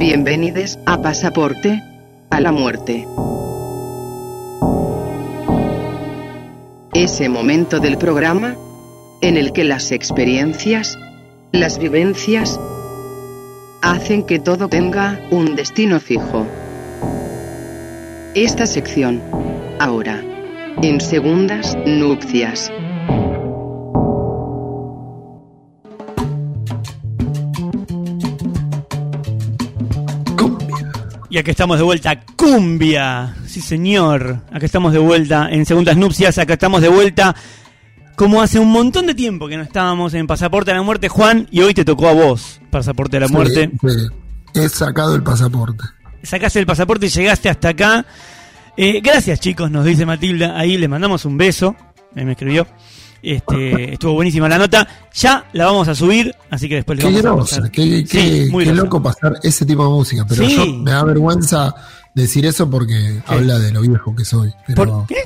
Bienvenidos a Pasaporte a la Muerte. Ese momento del programa en el que las experiencias, las vivencias, hacen que todo tenga un destino fijo. Esta sección, ahora, en segundas nupcias. Y acá estamos de vuelta, cumbia. Sí, señor. Acá estamos de vuelta en Segundas Nupcias. Acá estamos de vuelta como hace un montón de tiempo que no estábamos en Pasaporte a la Muerte, Juan, y hoy te tocó a vos, Pasaporte a la Muerte. Sí, He sacado el pasaporte. Sacaste el pasaporte y llegaste hasta acá. Eh, gracias, chicos, nos dice Matilda. Ahí le mandamos un beso. Eh, me escribió. Este, estuvo buenísima la nota. Ya la vamos a subir, así que después le vamos a pasar. qué, Sí, qué- muy qué loco pasar ese tipo de música. Pero Sí. yo me da vergüenza decir eso porque habla de lo viejo que soy. Pero, ¿Por qué?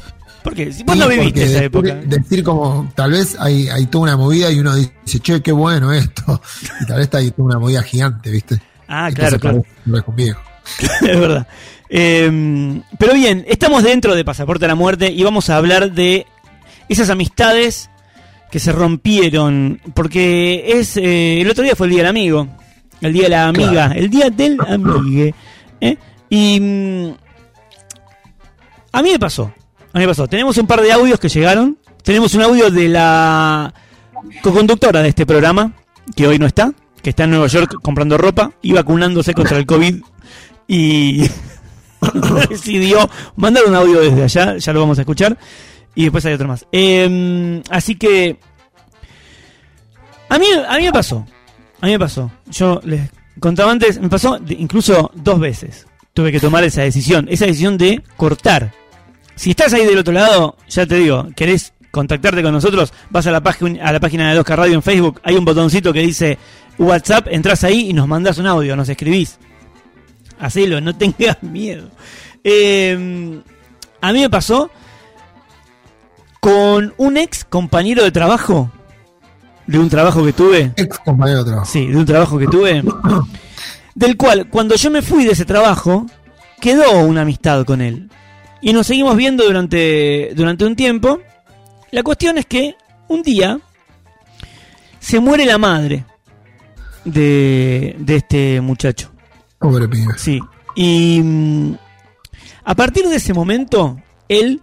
¿Por qué? Si vos Sí, no viviste porque esa época. Decir como, tal vez hay, hay toda una movida y uno dice, che, qué bueno esto. Y tal vez está ahí toda una movida gigante, ¿viste? Ah, Entonces, claro, es un viejo. es verdad. Eh, pero bien, estamos dentro de Pasaporte a la Muerte y vamos a hablar de esas amistades que se rompieron. Porque es eh, el otro día fue el Día del Amigo, el Día de la Amiga, Claro. el Día del Amigue. ¿eh? Y mm, a mí me pasó, a mí me pasó. Tenemos un par de audios que llegaron. Tenemos un audio de la co-conductora de este programa, que hoy no está, que está en Nueva York comprando ropa y vacunándose contra el COVID y decidió mandar un audio desde allá, ya lo vamos a escuchar, y después hay otro más. Eh, así que a mí, a mí me pasó, a mí me pasó, yo les contaba antes, me pasó incluso dos veces, tuve que tomar esa decisión, esa decisión de cortar. Si estás ahí del otro lado, ya te digo, querés contactarte con nosotros, vas a la, a la página de 2K Radio en Facebook, hay un botoncito que dice WhatsApp, entras ahí y nos mandás un audio, nos escribís. Hacelo, no tengas miedo. Eh, a mí me pasó con un ex compañero de trabajo, de un trabajo que tuve, Ex compañero de trabajo. sí, de un trabajo que tuve, del cual cuando yo me fui de ese trabajo, quedó una amistad con él. Y nos seguimos viendo durante, durante un tiempo. La cuestión es que un día se muere la madre de, de este muchacho. Pobre pibe. Sí. Y mm, a partir de ese momento, él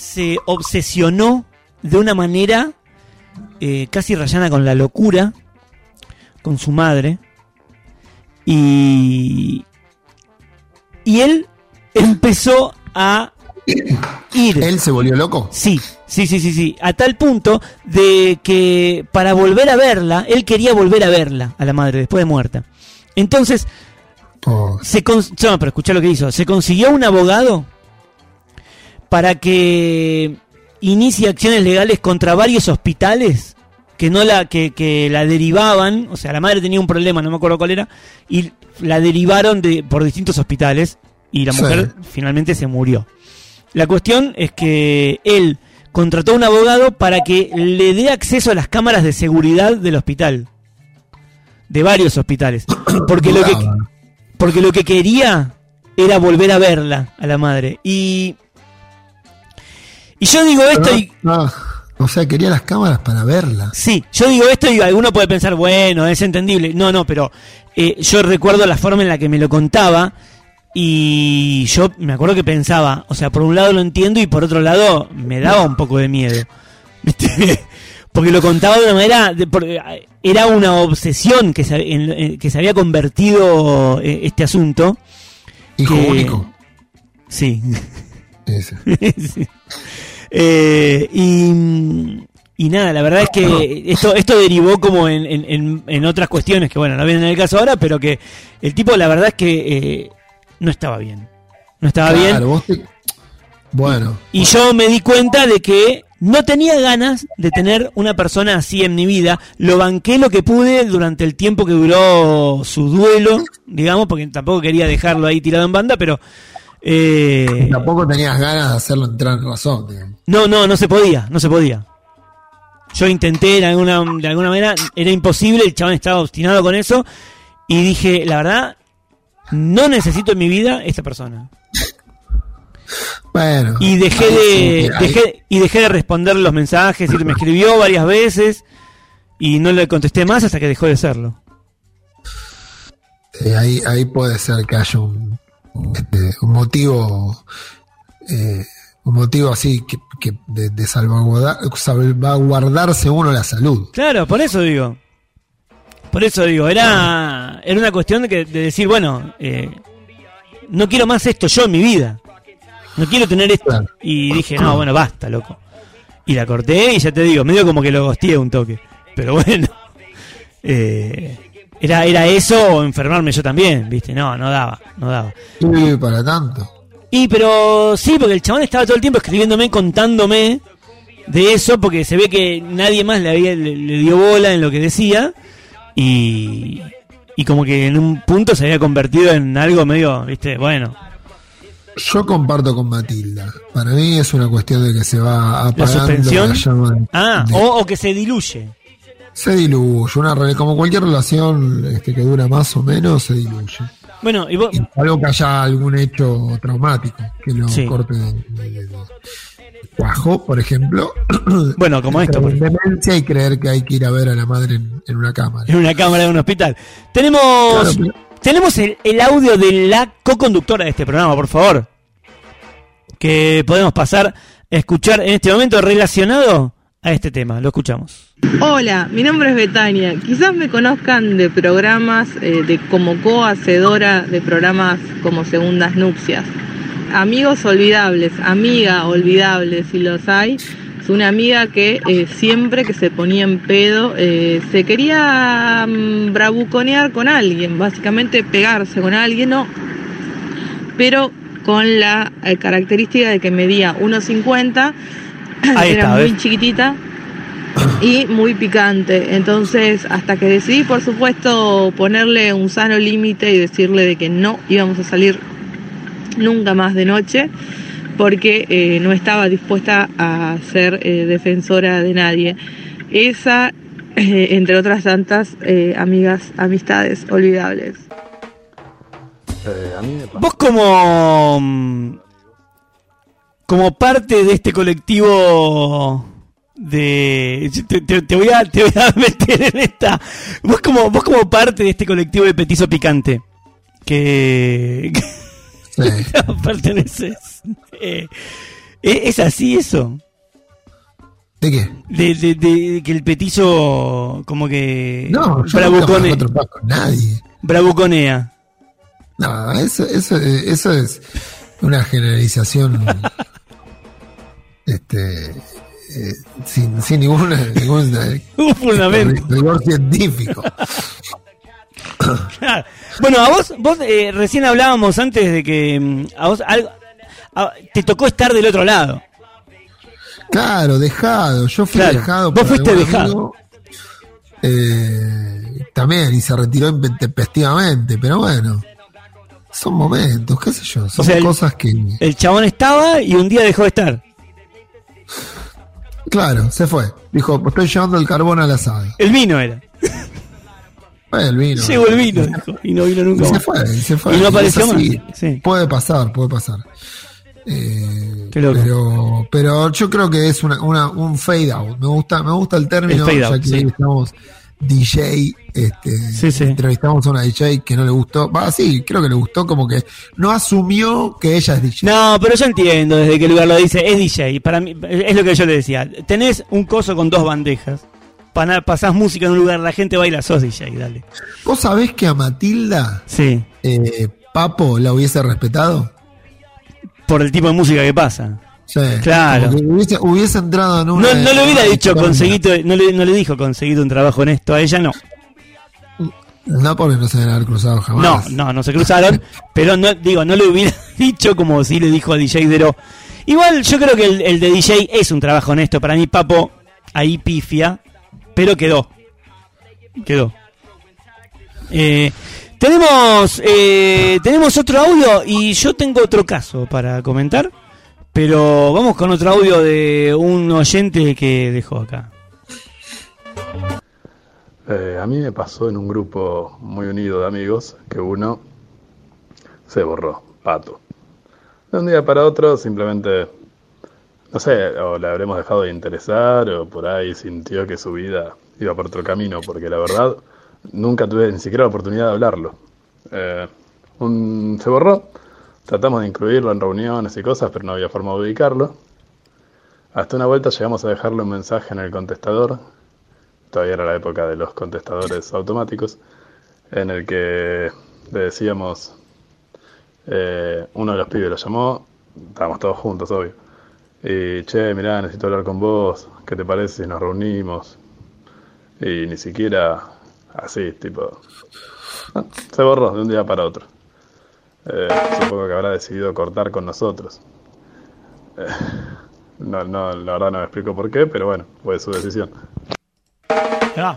se obsesionó de una manera eh, casi rayana con la locura, con su madre. Y, y él empezó a ir. ¿Él se volvió loco? Sí, sí, sí, sí, sí. A tal punto de que para volver a verla, él quería volver a verla a la madre después de muerta. Entonces, Pobre. se no, pero escuchá lo que hizo. Se consiguió un abogado para que inicie acciones legales contra varios hospitales que no la que, que la derivaban, o sea, la madre tenía un problema, no me acuerdo cuál era, y la derivaron de por distintos hospitales y la Sí. mujer finalmente se murió. La cuestión es que él contrató a un abogado para que le dé acceso a las cámaras de seguridad del hospital. De varios hospitales. Porque lo que, porque lo que quería era volver a verla a la madre. Y. Y yo digo esto y. O sea, quería las cámaras para verla. Sí, yo digo esto y alguno puede pensar, bueno, es entendible. No, no, pero eh, yo recuerdo la forma en la que me lo contaba y yo me acuerdo que pensaba, o sea, por un lado lo entiendo y por otro lado me daba un poco de miedo. ¿Viste? Porque lo contaba de una manera, de- eh, era una obsesión que se, en- en- que se había convertido eh, este asunto. Hijo que- único. Sí. Ese. Sí. Eh, y, y nada, la verdad es que esto, esto derivó como en, en- en- otras cuestiones que, bueno, no vienen en el caso ahora, pero que el tipo, la verdad es que eh, no estaba bien. No estaba Claro, bien. vos te- Bueno. Y yo me di cuenta de que no tenía ganas de tener una persona así en mi vida. Lo banqué lo que pude durante el tiempo que duró su duelo, digamos, porque tampoco quería dejarlo ahí tirado en banda, pero... eh, Tampoco tenías ganas de hacerlo entrar en razón. digamos. No, no, no se podía, no se podía. Yo intenté de alguna, de alguna manera, era imposible, el chabón estaba obstinado con eso, y dije, la verdad, no necesito en mi vida esta persona. Bueno. Y dejé de, dejé, y dejé de responder los mensajes, y me escribió varias veces y no le contesté más hasta que dejó de hacerlo. eh, ahí, ahí puede ser que haya un, este, un motivo. eh, un motivo así que, que de, de salvaguardar, salvaguardarse uno la salud. Claro, por eso digo. Por eso digo, era, era una cuestión de, que, de decir, bueno, eh, no quiero más esto yo en mi vida. No quiero tener esto. Claro. Y dije, no, bueno, basta, loco. Y la corté y ya te digo, medio como que lo gosteé un toque. Pero bueno, eh, era, era eso o enfermarme yo también, ¿viste? No, no daba, no daba. Sí, para tanto. Y pero sí, porque el chabón estaba todo el tiempo escribiéndome, contándome de eso, porque se ve que nadie más le, había, le, le dio bola en lo que decía. Y, y como que en un punto se había convertido en algo medio, viste, bueno. Yo comparto con Matilda. Para mí es una cuestión de que se va apagando suspensión? la llama de- Ah, de- o, o que se diluye. Se diluye. Una como cualquier relación este, que dura más o menos, se diluye. Bueno, y vos, Y algo que haya algún hecho traumático que lo Sí. corte de, cuajo, por ejemplo. bueno, como esto, por demencia y creer que hay que ir a ver a la madre en, en una cámara. en una cámara de un hospital. Tenemos, Claro, pero- tenemos el, el audio de la co-conductora de este programa, por favor. Que podemos pasar a escuchar en este momento relacionado a este tema. Lo escuchamos. Hola, mi nombre es Betania. Quizás me conozcan de programas, eh, de como co-hacedora de programas como Segundas Nupcias. Amigos olvidables, amiga olvidable si los hay. Es una amiga que eh, siempre que se ponía en pedo eh, se quería mm, bravuconear con alguien, básicamente pegarse con alguien, no, pero con la característica de que medía 1,50, Ahí era está, muy ¿ves? chiquitita y muy picante. Entonces, hasta que decidí, por supuesto, ponerle un sano límite y decirle de que no íbamos a salir nunca más de noche, porque eh, no estaba dispuesta a ser eh, defensora de nadie. Esa, eh, entre otras tantas eh, amigas, amistades olvidables. Eh, a mí me pasó. Vos como como parte de este colectivo de te, te- te voy a te voy a meter en esta vos como vos como parte de este colectivo de petizo picante que, Sí. que perteneces eh, ¿es así eso ¿De qué? de, de- de que el petizo como que No, yo nunca me bravucone- encuentro paz con nadie. bravuconea No, eso, eso, eso es una generalización este, eh, sin, sin ninguna, ningún eh, fundamento rigor científico. Claro. Bueno, a vos, vos eh, recién hablábamos antes de que mm, a vos algo, a- te tocó estar del otro lado. Claro, dejado. Yo fui Claro, dejado. vos fuiste dejado. amigo, eh, también, y se retiró intempestivamente, pero bueno. Son momentos, qué sé yo. Son O sea, el- cosas que. El chabón estaba y un día dejó de estar. Claro, se fue. Dijo, estoy llevando el carbón al asado. El vino era. Fue el vino. Llegó el vino, dijo, y no vino Y nunca se más. fue, y se fue. Y no apareció más. Sí. Puede pasar, puede pasar. Eh. Pero, pero yo creo que es una, una, un fade out. Me gusta, me gusta el término, El fade ya out, que sí. estamos DJ, este, Sí, sí. entrevistamos a una DJ que no le gustó. Va, sí, creo que le gustó, como que no asumió que ella es DJ. No, pero yo entiendo desde qué lugar lo dice. Es DJ. Para mí, es lo que yo le decía. Tenés un coso con dos bandejas. Pasás música en un lugar, la gente baila, sos DJ, dale. ¿Vos sabés que a Matilda, Sí, eh, Papo la hubiese respetado? por el tipo de música que pasa. Sí. Claro. Hubiese, hubiese entrado en una. No, no le hubiera dicho conseguido, no le, no le dijo conseguido un trabajo en esto, a ella no. No, porque no se deben haber cruzado No, jamás. no, no se cruzaron, pero no, digo, no le hubiera dicho como si le dijo a DJ Dero. Igual yo creo que el, el de DJ es un trabajo honesto. Para mí, Papo, ahí pifia, pero quedó. Quedó. Eh, tenemos, eh, tenemos otro audio y yo tengo otro caso para comentar, pero vamos con otro audio de un oyente que dejó acá. Eh, a mí me pasó en un grupo muy unido de amigos que uno se borró, pato. De un día para otro simplemente, no sé, o le habremos dejado de interesar o por ahí sintió que su vida iba por otro camino, porque la verdad nunca tuve ni siquiera la oportunidad de hablarlo. Eh, un- se borró, tratamos de incluirlo en reuniones y cosas, pero no había forma de ubicarlo. Hasta una vuelta llegamos a dejarle un mensaje en el contestador, todavía era la época de los contestadores automáticos, en el que le decíamos, eh, uno de los pibes lo llamó, estábamos todos juntos, obvio, y che, mirá, necesito hablar con vos, ¿qué te parece si nos reunimos? Y ni siquiera así, tipo, se borró de un día para otro. Eh, supongo que habrá decidido cortar con nosotros. Eh, no, no, la verdad no me explico por qué, pero bueno, fue su decisión. Va.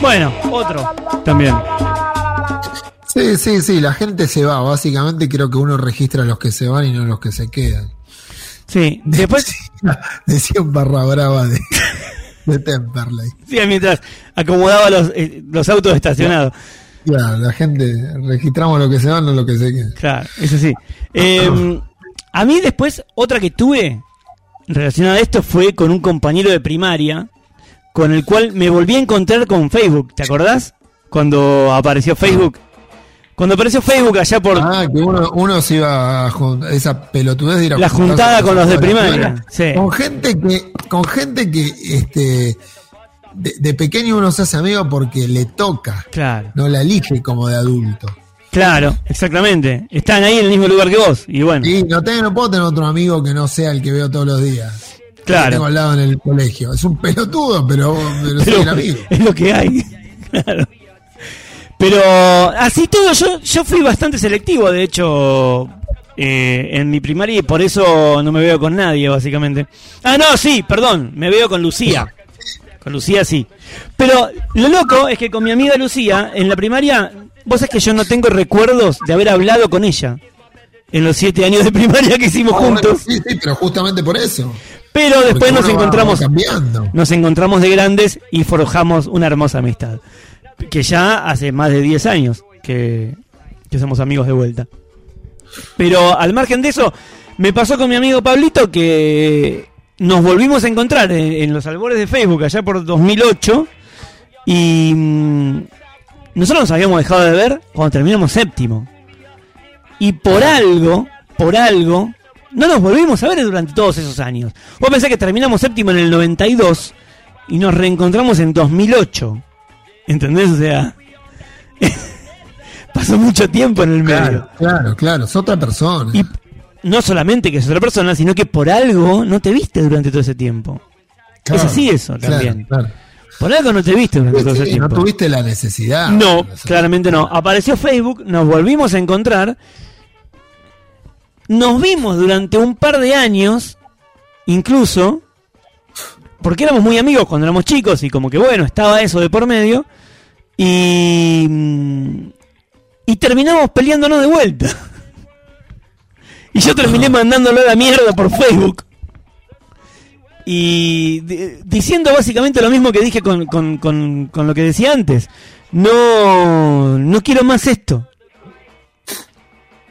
Bueno, otro también. Sí, sí, sí, la gente se va. Básicamente creo que uno registra a los que se van y no a los que se quedan. Sí, después, Decía un barra brava de, de Temperley. sí, mientras acomodaba los, eh, los autos estacionados. Claro, la gente registramos lo que se van, no lo que se quedan. Claro, eso sí. Eh, a mí después, otra que tuve relacionada a esto fue con un compañero de primaria, con el cual me volví a encontrar con Facebook, ¿te acordás? Cuando apareció Facebook. Cuando apareció Facebook allá por Ah, que uno, uno se iba a jun- esa pelotudez de ir a la juntada con los de primaria. escuela. Sí. Con gente que, con gente que este de, de pequeño uno se hace amigo porque le toca, Claro, no la elige como de adulto. claro, exactamente. Están ahí en el mismo lugar que vos. Y bueno, Y no, tengo, no puedo tener otro amigo que no sea el que veo todos los días. Claro. Que tengo al lado en el colegio. Es un pelotudo, pero, pero soy pero el amigo. es lo que hay. Claro. Pero así todo, yo, yo fui bastante selectivo, de hecho, eh, en mi primaria y por eso no me veo con nadie, básicamente. Ah, no, sí, perdón, me veo con Lucía. Con Lucía sí. Pero lo loco es que con mi amiga Lucía, en la primaria, vos sabés que yo no tengo recuerdos de haber hablado con ella. En los siete años de primaria que hicimos bueno, juntos. sí, sí, pero justamente por eso. Pero después nos encontramos nos encontramos de grandes y forjamos una hermosa amistad. Que ya hace más de 10 años que, que somos amigos de vuelta. Pero al margen de eso, me pasó con mi amigo Pablito que nos volvimos a encontrar en, en los albores de Facebook allá por 2008 y mm, nosotros nos habíamos dejado de ver cuando terminamos séptimo. Y por algo, por algo, no nos volvimos a ver durante todos esos años. Vos pensás que terminamos séptimo en el 92 y nos reencontramos en 2008. ¿Entendés? O sea, pasó mucho tiempo en el medio. Claro, claro, claro. Es otra persona. Y no solamente que es otra persona, sino que por algo no te viste durante todo ese tiempo. Claro, es así eso claro, también. claro. Por algo no te viste durante todo ese Sí, no tiempo. tuviste la necesidad. No, claramente no. Apareció Facebook, nos volvimos a encontrar. Nos vimos durante un par de años, incluso, porque éramos muy amigos cuando éramos chicos y como que bueno, estaba eso de por medio. Y, mm, y terminamos peleándonos de vuelta. Y yo terminé mandándolo a la mierda por Facebook. Y di- diciendo básicamente lo mismo que dije con, con- con- con lo que decía antes. No, no quiero más esto.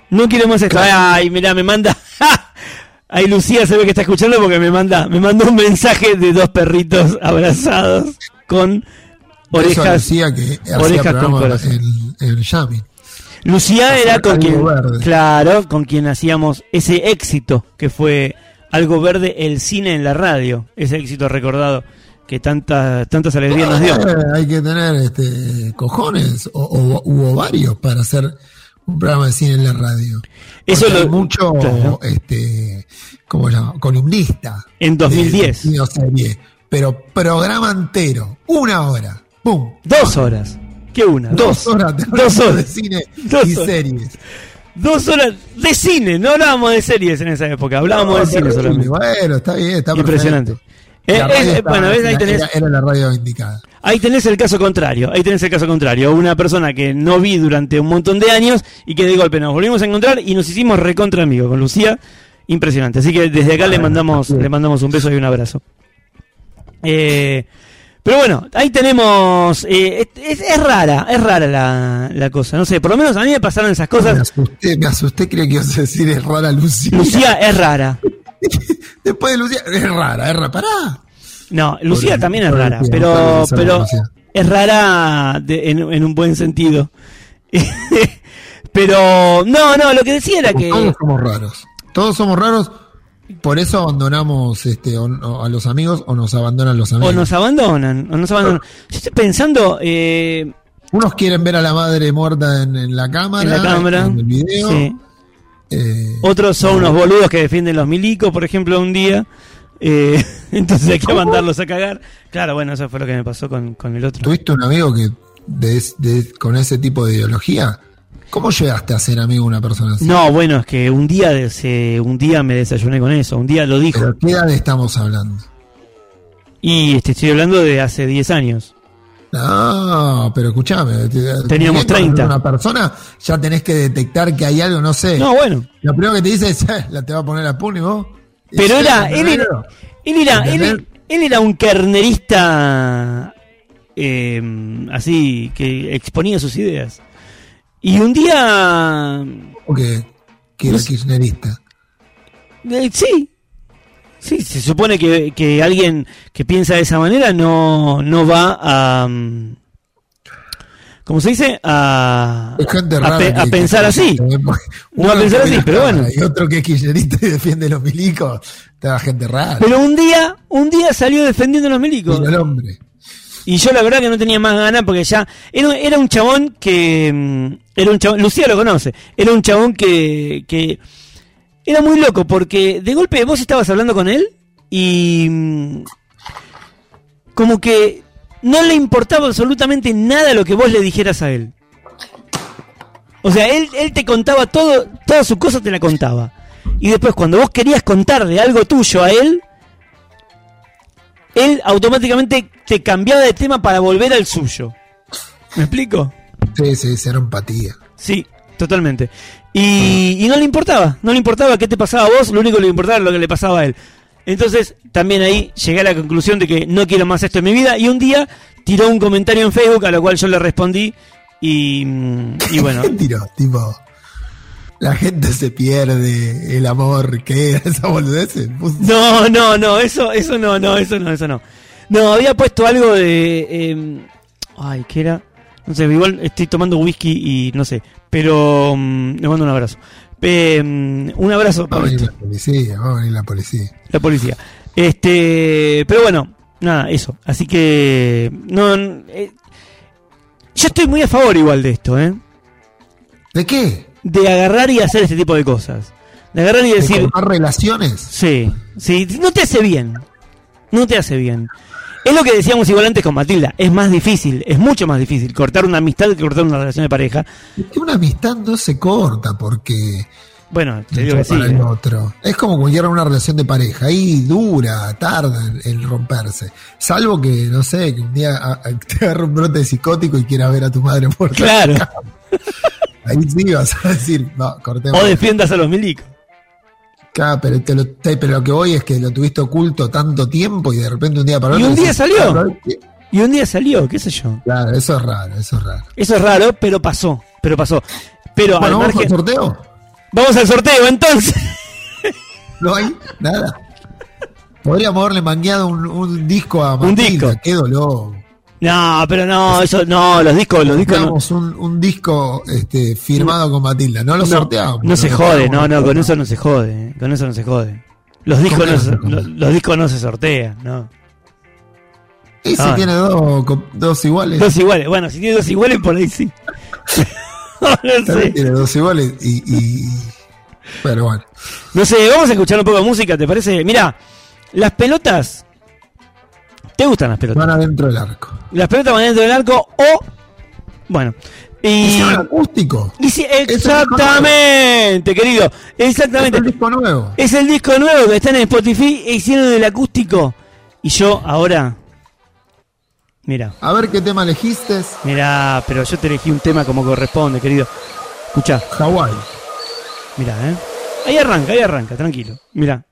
No quiero más esto. Ay, mira, me manda. Ahí Lucía se ve que está escuchando porque me manda, me mandó un mensaje de dos perritos abrazados con eso orejas. decía que hacía orejas con corazón. en Yami. Lucía era con quien, verde. claro, con quien hacíamos ese éxito que fue algo verde, el cine en la radio, ese éxito recordado que tantas tantas alegrías nos dio. Eh, hay que tener este, cojones o, o- u ovarios para hacer un programa de cine en la radio. Eso lo- hay mucho claro. este, ¿cómo se llama? columnista. En 2010. de serie. pero programa entero, una hora. ¡Pum! Dos horas. ¿Qué una? Dos. horas, Dos horas. de cine Dos y horas. series. Dos horas de cine. No hablábamos de series en esa época. Hablábamos de cine solamente. Bueno, está bien, está Impresionante. Eh, La eh, estaba- bueno, ves, ahí tenés, era, era la radio indicada. ahí tenés el caso contrario. Ahí tenés el caso contrario. Una persona que no vi durante un montón de años y que de golpe nos volvimos a encontrar y nos hicimos recontra amigos con Lucía. Impresionante. Así que desde acá le mandamos, le mandamos un beso y un abrazo. Eh, Pero bueno, ahí tenemos. eh, es, es rara, es rara la, la cosa. No sé, por lo menos a mí me pasaron esas Me cosas. asusté, me asusté, creía que ibas a decir es rara Lucía. Lucía es rara. Después de Lucía, es rara, es rara. Pará. No, Lucía también es rara, Lucía, pero, pero es rara de- en, en un buen sentido. pero, no, no, lo que decía era que. Todos somos raros. Todos somos raros. Por eso abandonamos este, o- o a los amigos o nos abandonan los amigos. O nos abandonan, o nos abandonan. Yo estoy pensando, eh, Unos quieren ver a la madre muerta en, en la cámara, en la cámara. en el video. sí. Eh, Otros son unos boludos que defienden los milicos, por ejemplo, un día. Eh, entonces hay que mandarlos a cagar. Claro, bueno, eso fue lo que me pasó con, con el otro. ¿Tuviste un amigo que de- de- con ese tipo de ideología? ¿Cómo llegaste a ser amigo de una persona así? No, bueno, es que un día, se- un día me desayuné con eso, un día lo dijo. ¿Pero qué edad estamos hablando? Y este, estoy hablando de hace 10 años. No, pero escuchame. te- Teníamos te- 30. Una persona, ya tenés que detectar que hay algo, no sé. No, bueno. Lo primero que te dice es, "Eh, la te va a poner a y vos. Pero era, él era, él era, él, él era un carnerista eh, así que exponía sus ideas. Y un día, ¿O que, era sé. kirchnerista? eh, sí, sí, se supone que, que alguien que piensa de esa manera no, no va a, mm, ¿cómo se dice? A, a, pe- a pensar así. No a pensar así, pero bueno. Y otro que es kirchnerista y defiende los milicos. Está gente rara. Pero un día, un día salió defendiendo a los milicos. Mira el hombre. Y yo la verdad que no tenía más ganas porque ya era, un chabón que mm, era un chabón, Lucía lo conoce, era un chabón que, que era muy loco porque de golpe vos estabas hablando con él y mm, como que no le importaba absolutamente nada lo que vos le dijeras a él. O sea, él, él te contaba todo, toda su cosa te la contaba. Y después cuando vos querías contarle algo tuyo a él, él automáticamente te cambiaba de tema para volver al suyo. ¿Me explico? Sí, sí, cero empatía. Sí, totalmente. Y, y no le importaba, no le importaba qué te pasaba a vos, lo único que le importaba era lo que le pasaba a él. Entonces, también ahí llegué a la conclusión de que no quiero más esto en mi vida. Y un día tiró un comentario en Facebook a lo cual yo le respondí. Y, mm, y bueno, ¿Qué tiró? Tipo, la gente se pierde, el amor, ¿qué era esa boludez? No, no, no, eso, eso no, no, eso no, eso no. No, había puesto algo de. eh, ay, ¿qué era? No sé, igual estoy tomando whisky y no sé. Pero mm, le mando un abrazo. Eh, mm, un abrazo Va a venir la policía, va a venir la policía. la policía. Este, pero bueno, nada, eso. Así que no, eh, yo estoy muy a favor igual de esto, ¿eh? ¿De qué? De agarrar y hacer este tipo de cosas. De agarrar y ¿De decir, cortar relaciones? Sí, sí, no te hace bien. No te hace bien. Es lo que decíamos igual antes con Matilda. Es más difícil, es mucho más difícil cortar una amistad que cortar una relación de pareja. Es que una amistad no se corta porque Bueno, te digo que sí. el ¿eh? otro. Es como cualquier una relación de pareja. Ahí dura, tarda en, en romperse. Salvo que, no sé, que un día a- a- te agarre un brote psicótico y quieras ver a tu madre muerta. Claro. Ahí sí vas a decir, no, cortemos. O defiendas a los milicos. Claro, pero, te lo, te- pero lo que voy es que lo tuviste oculto tanto tiempo y de repente un día para Y otro un día salió. "Ah, ¿qué?". Y un día salió, qué sé yo. Claro, eso es raro, eso es raro. Eso es raro, pero pasó. Pero pasó. Pero Bueno, al vamos al margen. sorteo. Vamos al sorteo entonces. No hay nada. Podríamos haberle mangueado un, un disco a Un Matilda, disco. qué dolor. No, pero no, eso no, los discos, los discos no. Un, un disco este, firmado con Matilda, no lo sorteamos. no se jode, no, no, con eso no se jode, eh, con eso no se jode. Los discos ¿Cómo no los, los discos no se sortean, no. Y si Ah. tiene dos, dos iguales, Dos iguales, bueno, si tiene dos iguales por ahí sí. no, sé. tiene dos iguales y, y- Pero bueno, No sé, vamos a escuchar un poco de música, ¿te parece? Mira, las pelotas. ¿Te gustan las pelotas? van adentro del arco. Las pelotas van dentro del arco o. Bueno. Y. Hicieron acústico. y disco exactamente, querido. Exactamente. Es el disco nuevo. Es el disco nuevo que está en Spotify e hicieron el acústico. Y yo ahora. Mira, A ver qué tema elegiste. mira, pero yo te elegí un tema como corresponde, querido. Escucha, Hawái. mira, eh. Ahí arranca, ahí arranca, tranquilo. Mira.